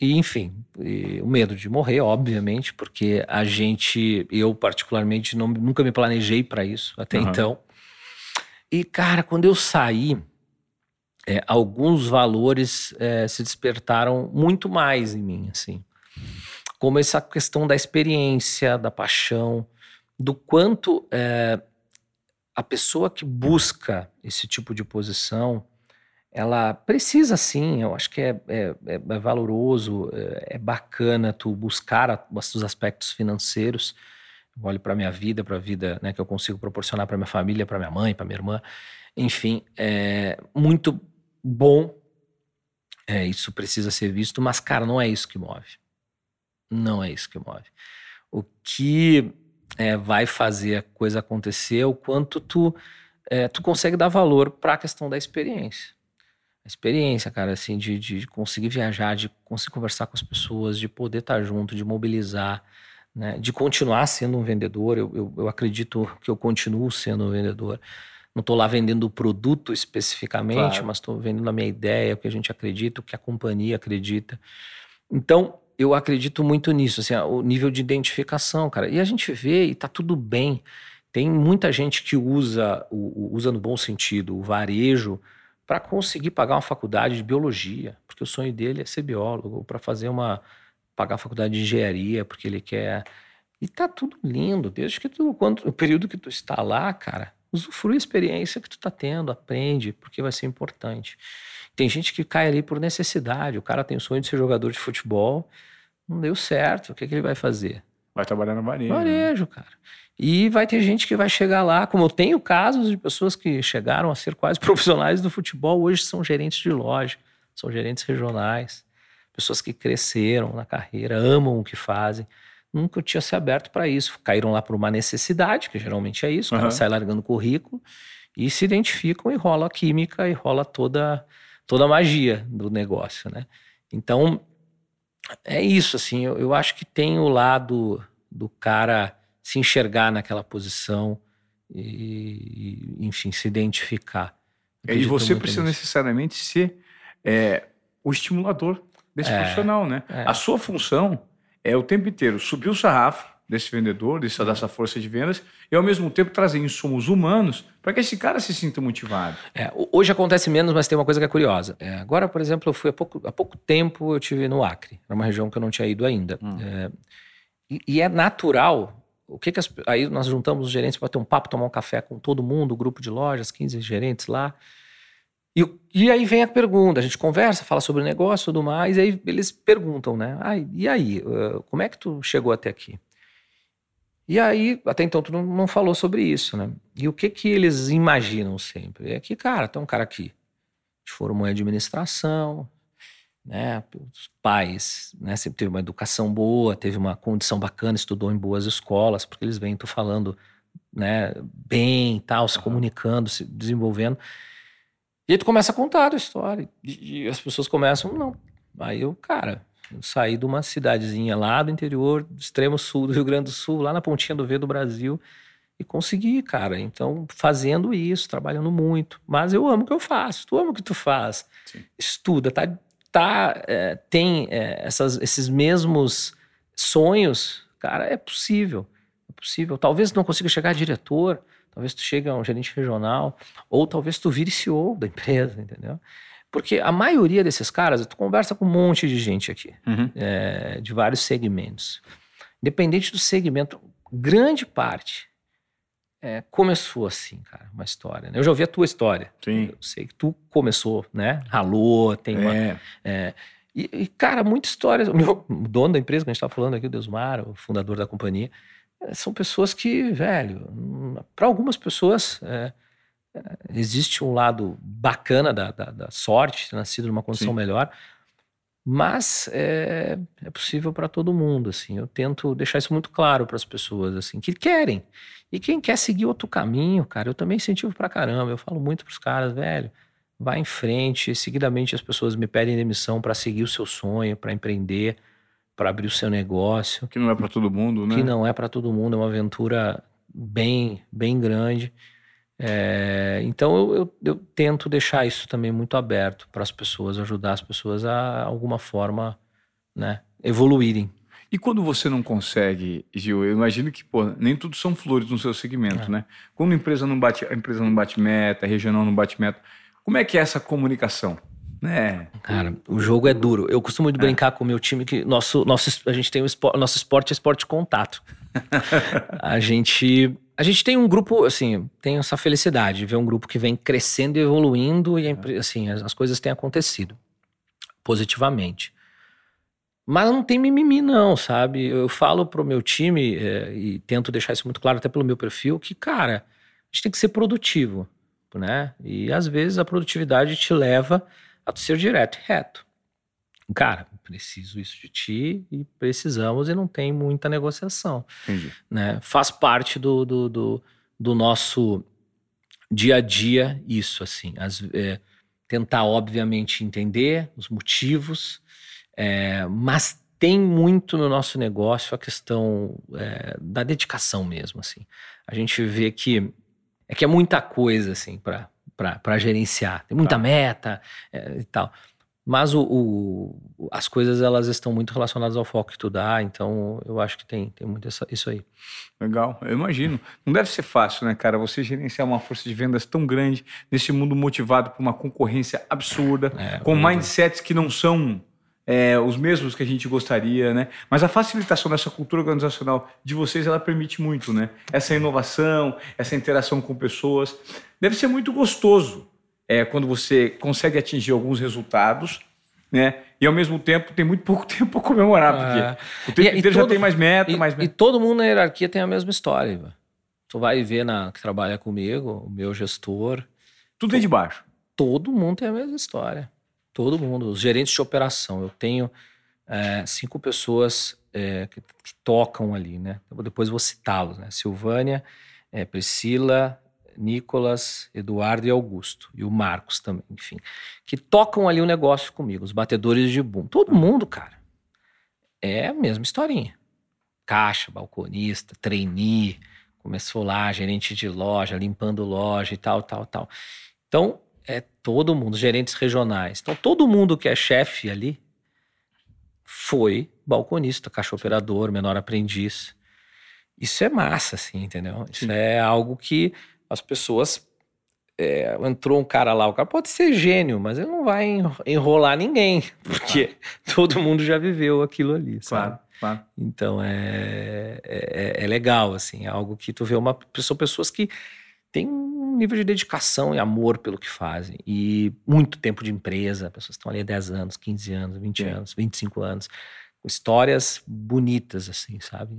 E, enfim, e o medo de morrer, obviamente, porque a gente, eu particularmente, não, nunca me planejei para isso até uhum. então. E, cara, quando eu saí, é, alguns valores é, se despertaram muito mais em mim, assim. Como essa questão da experiência, da paixão, do quanto é, a pessoa que busca esse tipo de posição, ela precisa sim, eu acho que é, é, é, é valoroso, é, é, bacana tu buscar a, os aspectos financeiros. Eu olho para minha vida, para a vida né, que eu consigo proporcionar para minha família, para minha mãe, para minha irmã, enfim, é muito bom. É, isso precisa ser visto, mas cara, não é isso que move. Não é isso que move. O que é, vai fazer a coisa acontecer, o quanto tu, é, tu consegue dar valor para a questão da experiência. A experiência, cara, assim, de, de conseguir viajar, de conseguir conversar com as pessoas, de poder estar junto, de mobilizar, né, de continuar sendo um vendedor. Eu, eu, eu acredito que eu continuo sendo um vendedor. Não estou lá vendendo o produto especificamente, claro. mas estou vendendo a minha ideia, o que a gente acredita, o que a companhia acredita. Então, eu acredito muito nisso, assim, o nível de identificação, cara. E a gente vê e tá tudo bem. Tem muita gente que usa, usa no bom sentido, o varejo para conseguir pagar uma faculdade de biologia, porque o sonho dele é ser biólogo, ou para fazer uma pagar a faculdade de engenharia, porque ele quer. E tá tudo lindo, desde que tu, quando, o período que tu está lá, cara, usufrui a experiência que tu tá tendo, aprende, porque vai ser importante. Tem gente que cai ali por necessidade. O cara tem o sonho de ser jogador de futebol, não deu certo. O que, que ele vai fazer? Vai trabalhar no varejo. Né? Varejo, cara. E vai ter gente que vai chegar lá, como eu tenho casos de pessoas que chegaram a ser quase profissionais do futebol, hoje são gerentes de loja, são gerentes regionais, pessoas que cresceram na carreira, amam o que fazem. Nunca tinha se aberto para isso. Caíram lá por uma necessidade, que geralmente é isso, o cara sai largando currículo e se identificam e rola a química e rola toda toda a magia do negócio, né? Então, é isso, assim, eu, eu acho que tem o lado do cara se enxergar naquela posição e, enfim, se identificar. e você precisa nisso. necessariamente ser é, o estimulador desse é, profissional, né? É. A sua função é o tempo inteiro subir o sarrafo, desse vendedor, dessa, dessa força de vendas, e ao mesmo tempo trazer insumos humanos para que esse cara se sinta motivado. É, hoje acontece menos, mas tem uma coisa que é curiosa. É, agora, por exemplo, eu fui há pouco, há pouco tempo, eu tive no Acre, era uma região que eu não tinha ido ainda. Hum. É, e, e, é natural. O que, que as, aí nós juntamos os gerentes para ter um papo, tomar um café com todo mundo, o grupo de lojas, 15 gerentes lá. E, e, aí vem a pergunta, a gente conversa, fala sobre o negócio e tudo mais, e aí eles perguntam, né? Ah, e aí, como é que tu chegou até aqui? E aí, até então, tu não, não, falou sobre isso, né? E o que que eles imaginam sempre? É que, cara, tem um cara aqui, que formou em administração, né? Os pais, né? Sempre teve uma educação boa, teve uma condição bacana, estudou em boas escolas, porque eles vêm tu falando, né? Bem, tal, se comunicando, se desenvolvendo. E aí tu começa a contar a história. E, as pessoas começam, não. Aí eu, cara, eu saí de uma cidadezinha lá do interior, do extremo sul do Rio Grande do Sul, lá na pontinha do V do Brasil, e consegui, cara. Então, fazendo isso, trabalhando muito. Mas eu amo o que eu faço, tu ama o que tu faz. Sim. Estuda, tá, tá, é, tem é, essas, esses mesmos sonhos, cara, é possível. É possível. Talvez não consiga chegar a diretor, talvez tu chegue a um gerente regional, ou talvez tu vire CEO da empresa, entendeu? Porque a maioria desses caras, tu conversa com um monte de gente aqui, uhum. é, de vários segmentos. Independente do segmento, grande parte é, começou assim, cara, uma história. Né? Eu já ouvi a tua história. Sim. Eu sei que tu começou, né? Ralou, tem uma. É. é e, e, cara, muita história. O, meu, o dono da empresa que a gente está falando aqui, o Deusmar, o fundador da companhia, são pessoas que, velho, para algumas pessoas. É, existe um lado bacana da, da, da sorte, ter nascido numa condição Sim. melhor, mas é, é possível para todo mundo, assim. Eu tento deixar isso muito claro para as pessoas, assim, que querem. E quem quer seguir outro caminho, cara, eu também incentivo pra caramba. Eu falo muito pros caras, velho, vai em frente. Seguidamente as pessoas me pedem demissão para seguir o seu sonho, para empreender, para abrir o seu negócio. Que não é para todo mundo, né? Que não é para todo mundo, é uma aventura bem, bem grande. É, então eu, eu, eu, tento deixar isso também muito aberto para as pessoas, ajudar as pessoas a alguma forma né, evoluírem. E quando você não consegue, Gil, eu imagino que pô, nem tudo são flores no seu segmento, é. né? Quando a empresa não bate, a empresa não bate meta, a regional não bate meta, como é que é essa comunicação? Né? Cara, o jogo é duro. Eu costumo muito é. brincar com o meu time que nosso, nosso, a gente tem um esporte, nosso esporte é esporte de contato. a gente a gente tem um grupo, assim, tem essa felicidade de ver um grupo que vem crescendo e evoluindo e, assim, as, as coisas têm acontecido positivamente. Mas não tem mimimi, não, sabe? Eu falo pro meu time, é, e tento deixar isso muito claro até pelo meu perfil, que, cara, a gente tem que ser produtivo, né? E às vezes a produtividade te leva a ser direto e reto. Cara, preciso isso de ti e precisamos e não tem muita negociação. Entendi. Né? Faz parte do, do, do, do, nosso dia a dia isso, assim. As, é, tentar, obviamente, entender os motivos, é, mas tem muito no nosso negócio a questão é, da dedicação mesmo, assim. A gente vê que é que é muita coisa, assim, para gerenciar. Tem muita tá. meta é, e tal. Mas o, o, as coisas elas estão muito relacionadas ao foco que tu dá, então eu acho que tem, tem muito essa, isso aí. Legal, eu imagino. Não deve ser fácil, né, cara? Você gerenciar uma força de vendas tão grande nesse mundo motivado por uma concorrência absurda, é, com mindsets que não são é, os mesmos que a gente gostaria, né? Mas a facilitação dessa cultura organizacional de vocês, ela permite muito, né? Essa inovação, essa interação com pessoas. Deve ser muito gostoso é quando você consegue atingir alguns resultados, né? E ao mesmo tempo tem muito pouco tempo para comemorar, porque é. o tempo e, inteiro e todo, já tem mais meta, e, mais meta. E todo mundo na hierarquia tem a mesma história. Tu vai ver na que trabalha comigo, o meu gestor. Tudo é de baixo. Todo mundo tem a mesma história. Todo mundo. Os gerentes de operação. Eu tenho é, cinco pessoas é, que, que, tocam ali, né? Eu depois vou citá-los, né? Silvânia, é, Priscila, Nicolas, Eduardo e Augusto, e o Marcos também, enfim, que tocam ali o negócio comigo, os batedores de boom. Todo mundo, cara, é a mesma historinha. Caixa, balconista, trainee, começou lá, gerente de loja, limpando loja e tal, tal, tal. Então, é todo mundo, gerentes regionais. Então, todo mundo que é chefe ali foi balconista, caixa operador, menor aprendiz. Isso é massa, assim, entendeu? Isso Sim. é algo que as pessoas. É, entrou um cara lá, o cara pode ser gênio, mas ele não vai enrolar ninguém, porque todo mundo já viveu aquilo ali, sabe? Claro, claro. Então é, é, é, legal, assim, é algo que tu vê uma pessoa, pessoas que têm um nível de dedicação e amor pelo que fazem, e muito tempo de empresa, pessoas estão ali há 10 anos, 15 anos, 20 é. anos, 25 anos histórias bonitas, assim, sabe?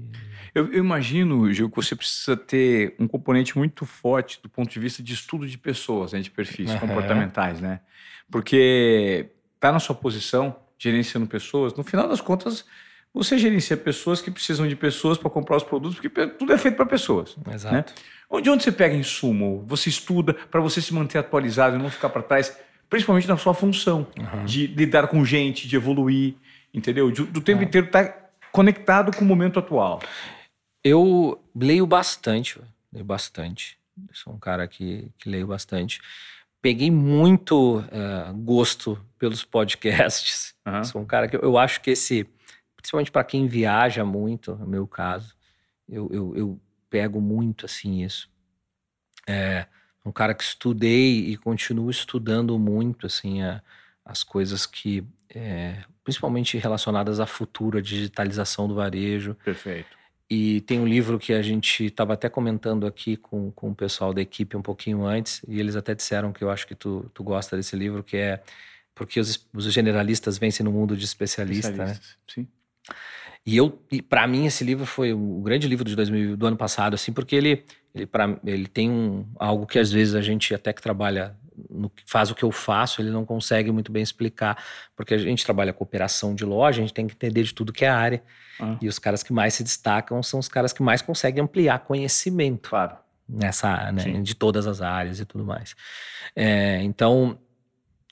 Eu, eu, imagino, Gil, que você precisa ter um componente muito forte do ponto de vista de estudo de pessoas, né, de perfis uhum. comportamentais, né? Porque tá na sua posição, gerenciando pessoas, no final das contas, você gerencia pessoas que precisam de pessoas para comprar os produtos, porque tudo é feito para pessoas. Né? Exato. Né? Onde, onde você pega insumo? Você estuda para você se manter atualizado e não ficar para trás, principalmente na sua função uhum. de lidar com gente, de evoluir entendeu? Do, do tempo é. inteiro estar tá conectado com o momento atual. Eu leio bastante, leio bastante. Eu sou um cara que, que leio bastante. Peguei muito uh, gosto pelos podcasts. Uhum. Sou um cara que eu, eu acho que esse, principalmente para quem viaja muito, no meu caso, eu, eu, eu pego muito assim isso. É um cara que estudei e continuo estudando muito assim a, as coisas que é, principalmente relacionadas à futura digitalização do varejo. Perfeito. E tem um livro que a gente estava até comentando aqui com, com o pessoal da equipe um pouquinho antes, e eles até disseram que eu acho que tu, tu gosta desse livro, que é Porque os, os Generalistas Vencem no Mundo de Especialista. Né? Sim. E eu, para mim, esse livro foi o grande livro de 2000, do ano passado, assim, porque ele, ele, pra, ele tem um, algo que às vezes a gente até que trabalha, no, faz o que eu faço, ele não consegue muito bem explicar, porque a gente trabalha com operação de loja, a gente tem que entender de tudo que é área. Ah. E os caras que mais se destacam são os caras que mais conseguem ampliar conhecimento. Claro. Nessa, né, de todas as áreas e tudo mais. É, então,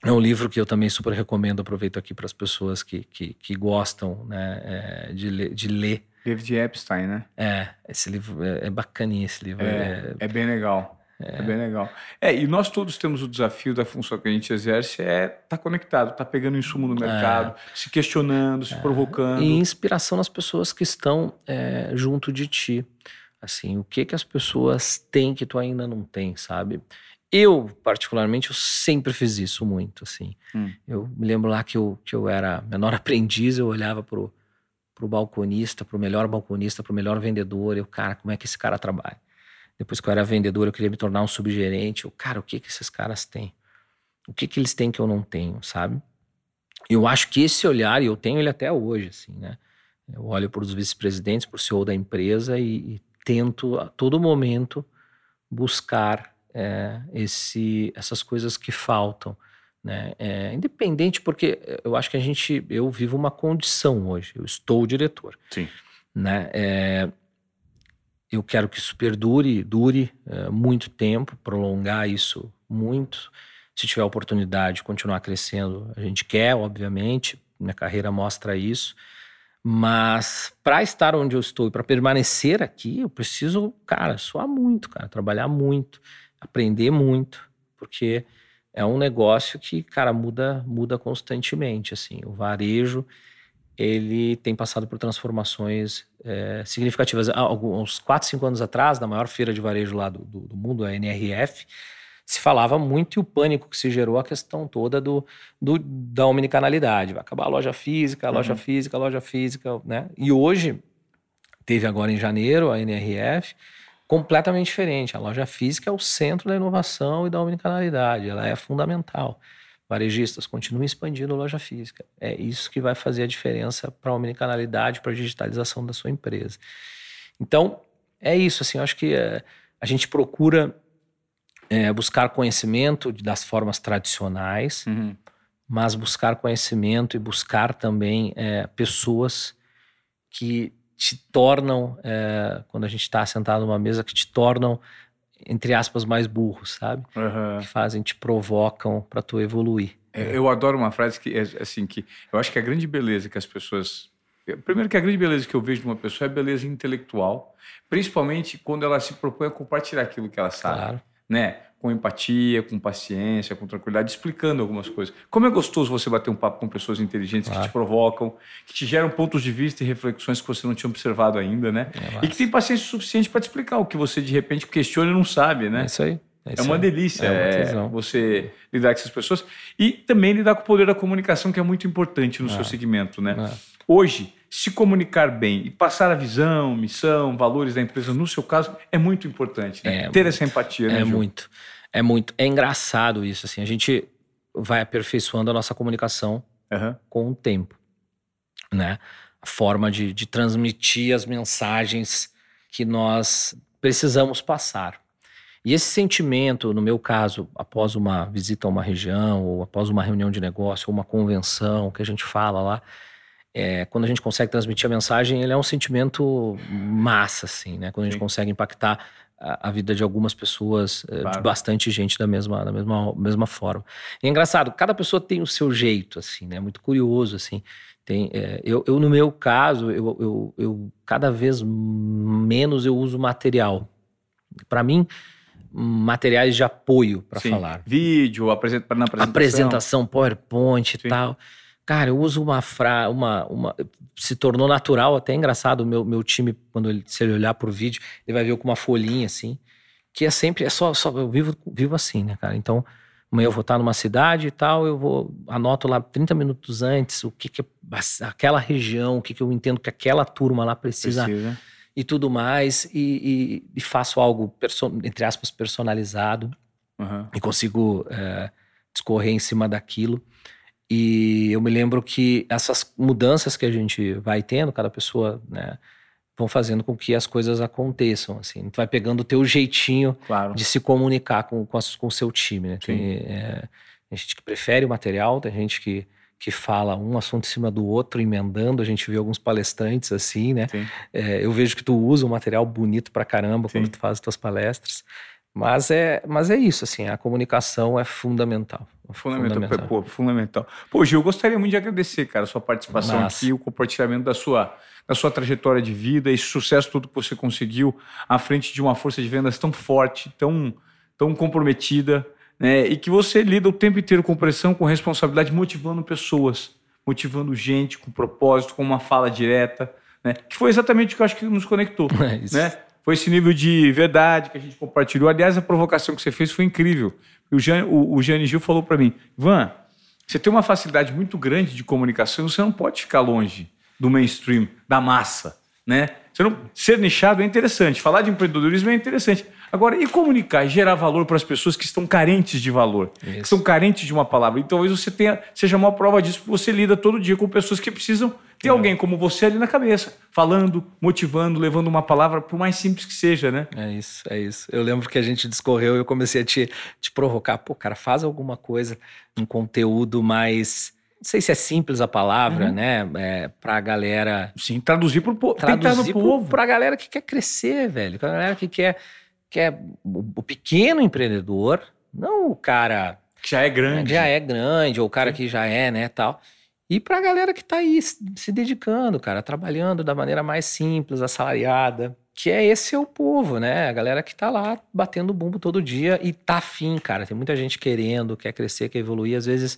é um livro que eu também super recomendo, aproveito aqui para as pessoas que, que, que gostam né, é, de, ler, de ler. Livro de Epstein, né? É, esse livro é, é bacaninha, esse livro. É, é, é bem legal. É. é. bem legal. É, e nós todos temos o desafio da função que a gente exerce é estar tá conectado, estar tá pegando insumo no mercado, é. se questionando, se é. provocando. E inspiração nas pessoas que estão junto de ti. Assim, o que que as pessoas têm que tu ainda não tem, sabe? Eu, particularmente, eu sempre fiz isso muito, assim. Hum. Eu me lembro lá que eu, que eu era menor aprendiz, eu olhava pro, pro balconista, pro melhor balconista, pro melhor vendedor, eu, cara, como é que esse cara trabalha? Depois que eu era vendedor, eu queria me tornar um subgerente, eu, cara, o que que esses caras têm? O que que eles têm que eu não tenho, sabe? Eu acho que esse olhar, e eu tenho ele até hoje, assim, né? Eu olho para os vice-presidentes, para o CEO da empresa e, e tento a todo momento buscar é, esse, essas coisas que faltam. Né? É, independente, porque eu acho que a gente, eu vivo uma condição hoje, eu estou diretor. Sim. Né? É, eu quero que isso perdure, dure é, muito tempo, prolongar isso muito. Se tiver oportunidade, continuar crescendo, a gente quer, obviamente. Minha carreira mostra isso. Mas para estar onde eu estou e para permanecer aqui, eu preciso, cara, suar muito, cara, trabalhar muito aprender muito, porque é um negócio que, cara, muda, muda constantemente, assim. O varejo, ele tem passado por transformações é, significativas. Há uns 4, 5 anos atrás, na maior feira de varejo lá do, do, do, mundo, a NRF, se falava muito e o pânico que se gerou a questão toda do, do da omnicanalidade. Vai acabar a loja física, a loja uhum. física, a loja física, né? E hoje, teve agora em janeiro a NRF, completamente diferente. A loja física é o centro da inovação e da omnicanalidade, ela é fundamental. Varejistas, continuem expandindo a loja física. É isso que vai fazer a diferença para a omnicanalidade, para a digitalização da sua empresa. Então, é isso. Assim, eu acho que é, a gente procura é, buscar conhecimento das formas tradicionais, uhum. mas buscar conhecimento e buscar também é, pessoas que te tornam, é, quando a gente está sentado numa mesa, que te tornam, entre aspas, mais burros, sabe? Uhum. Que fazem, te provocam para tu evoluir. É, eu adoro uma frase que é assim que eu acho que a grande beleza que as pessoas Primeiro que a grande beleza que eu vejo de uma pessoa é a beleza intelectual, principalmente quando ela se propõe a compartilhar aquilo que ela sabe. Claro. Né? Com empatia, com paciência, com tranquilidade, explicando algumas coisas. Como é gostoso você bater um papo com pessoas inteligentes claro. que te provocam, que te geram pontos de vista e reflexões que você não tinha observado ainda, né? É e que tem paciência suficiente para te explicar o que você de repente questiona e não sabe, né? É isso aí. É, é uma delícia é uma é, você lidar com essas pessoas e também lidar com o poder da comunicação, que é muito importante no seu é. segmento, né? É. Hoje, se comunicar bem e passar a visão, missão, valores da empresa, no seu caso, é muito importante. Né? Ter muito, essa empatia, né? É muito. É muito. É engraçado isso, assim. A gente vai aperfeiçoando a nossa comunicação uhum. com o tempo, né? A forma de, de transmitir as mensagens que nós precisamos passar. E esse sentimento, no meu caso, após uma visita a uma região, ou após uma reunião de negócio, ou uma convenção que a gente fala lá, é, quando a gente consegue transmitir a mensagem, ele é um sentimento massa, assim, né? Quando a gente Sim. consegue impactar a, vida de algumas pessoas, eh, claro. de bastante gente da mesma, da mesma, mesma forma. E é engraçado, cada pessoa tem o seu jeito, assim, né? Muito curioso, assim. Tem, é, eu, eu, no meu caso, eu, eu, eu, cada vez menos eu uso material. Para mim, materiais de apoio para falar. Vídeo, apresenta, na apresentação. Apresentação, PowerPoint e tal. Cara, eu uso uma frase, uma, uma. Se tornou natural, até engraçado. O meu, meu time, quando ele, se ele olhar por vídeo, ele vai ver com uma folhinha assim, que é sempre. É só, só eu vivo, vivo assim, né, cara? Então, amanhã eu vou estar numa cidade e tal, eu vou. Anoto lá 30 minutos antes o que, que é aquela região, o que, que eu entendo que aquela turma lá precisa. precisa. E tudo mais, e, e, e faço algo, entre aspas, personalizado, uhum. e consigo é, discorrer em cima daquilo. E eu me lembro que essas mudanças que a gente vai tendo, cada pessoa, né, vão fazendo com que as coisas aconteçam, assim. Tu vai pegando o teu jeitinho claro. de se comunicar com, com, com o seu time, né? Tem, é, tem gente que prefere o material, tem gente que, que fala um assunto em cima do outro, emendando. A gente vê alguns palestrantes assim, né? É, eu vejo que tu usa um material bonito pra caramba Sim. quando tu faz as tuas palestras. Mas é, mas é isso, assim, a comunicação é fundamental. Fundamental, fundamental. Pô, fundamental. Pô, Gil, eu gostaria muito de agradecer, cara, a sua participação aqui, o compartilhamento da sua, da sua trajetória de vida, esse sucesso todo que você conseguiu à frente de uma força de vendas tão forte, tão, tão comprometida, né? E que você lida o tempo inteiro com pressão, com responsabilidade, motivando pessoas, motivando gente com propósito, com uma fala direta, né? Que foi exatamente o que eu acho que nos conectou, é né? Foi esse nível de verdade que a gente compartilhou. Aliás, a provocação que você fez foi incrível. O, Jean, o, o Gil falou para mim, Ivan, você tem uma facilidade muito grande de comunicação, você não pode ficar longe do mainstream, da massa, né? Não, ser nichado é interessante, falar de empreendedorismo é interessante. Agora, e comunicar e gerar valor para as pessoas que estão carentes de valor, Isso. que estão carentes de uma palavra? Então, talvez você tenha, seja uma prova disso, porque você lida todo dia com pessoas que precisam ter é. alguém como você ali na cabeça, falando, motivando, levando uma palavra, por mais simples que seja, né? É isso, é isso. Eu lembro que a gente discorreu e eu comecei a te, te provocar. Pô, cara, faz alguma coisa, um conteúdo mais não sei se é simples a palavra, uhum. né? É, pra galera. Sim, traduzir pro povo. Traduzir pro povo. Pra galera que quer crescer, velho. Pra galera que quer que é o pequeno empreendedor, não o cara que já é grande, já é grande ou o cara que já é, né, tal. E para a galera que está aí se dedicando, cara, trabalhando da maneira mais simples, assalariada, que é esse é o povo, né? A galera que está lá batendo bumbo todo dia e tá afim, cara. Tem muita gente querendo, quer crescer, quer evoluir. Às vezes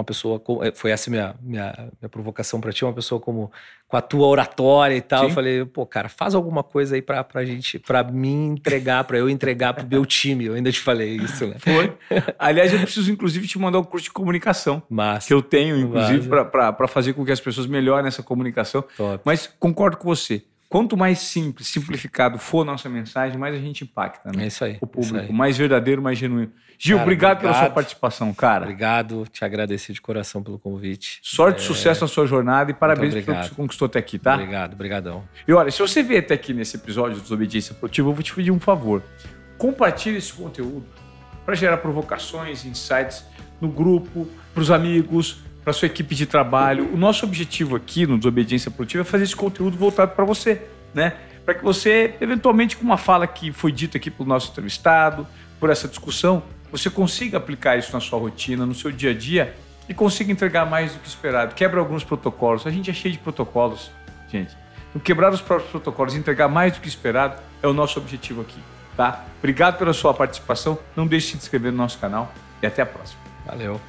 uma pessoa, eh, foi essa minha, minha, minha provocação para ti, uma pessoa como com a tua oratória e tal. Sim. Eu falei, pô, cara, faz alguma coisa aí pra, pra gente, pra mim entregar, pra eu entregar pro meu time. Eu ainda te falei isso, né? Foi. Aliás, eu preciso, inclusive, te mandar um curso de comunicação. Massa. Que eu tenho, inclusive, para fazer com que as pessoas melhorem essa comunicação. Top. Mas concordo com você. Quanto mais simples, simplificado for a nossa mensagem, mais a gente impacta, né? É isso aí. O público. Mais verdadeiro, mais genuíno. Gil, cara, obrigado, obrigado, pela sua participação, cara. Obrigado, te agradeci de coração pelo convite. Sorte é... sucesso na sua jornada e parabéns pelo que você conquistou até aqui, tá? Obrigado, obrigadão. E olha, se você veio até aqui nesse episódio de Desobediência Produtiva, eu vou te pedir um favor. Compartilhe esse conteúdo para gerar provocações, insights no grupo, para os amigos, para sua equipe de trabalho. O nosso objetivo aqui no Desobediência Produtiva é fazer esse conteúdo voltado para você, né? Para que você, eventualmente, com uma fala que foi dita aqui pelo nosso entrevistado, por essa discussão, você consiga aplicar isso na sua rotina, no seu dia a dia e consiga entregar mais do que esperado. Quebra alguns protocolos. A gente é cheio de protocolos, gente. Então, quebrar os próprios protocolos entregar mais do que esperado é o nosso objetivo aqui, tá? Obrigado pela sua participação. Não deixe de se inscrever no nosso canal e até a próxima. Valeu.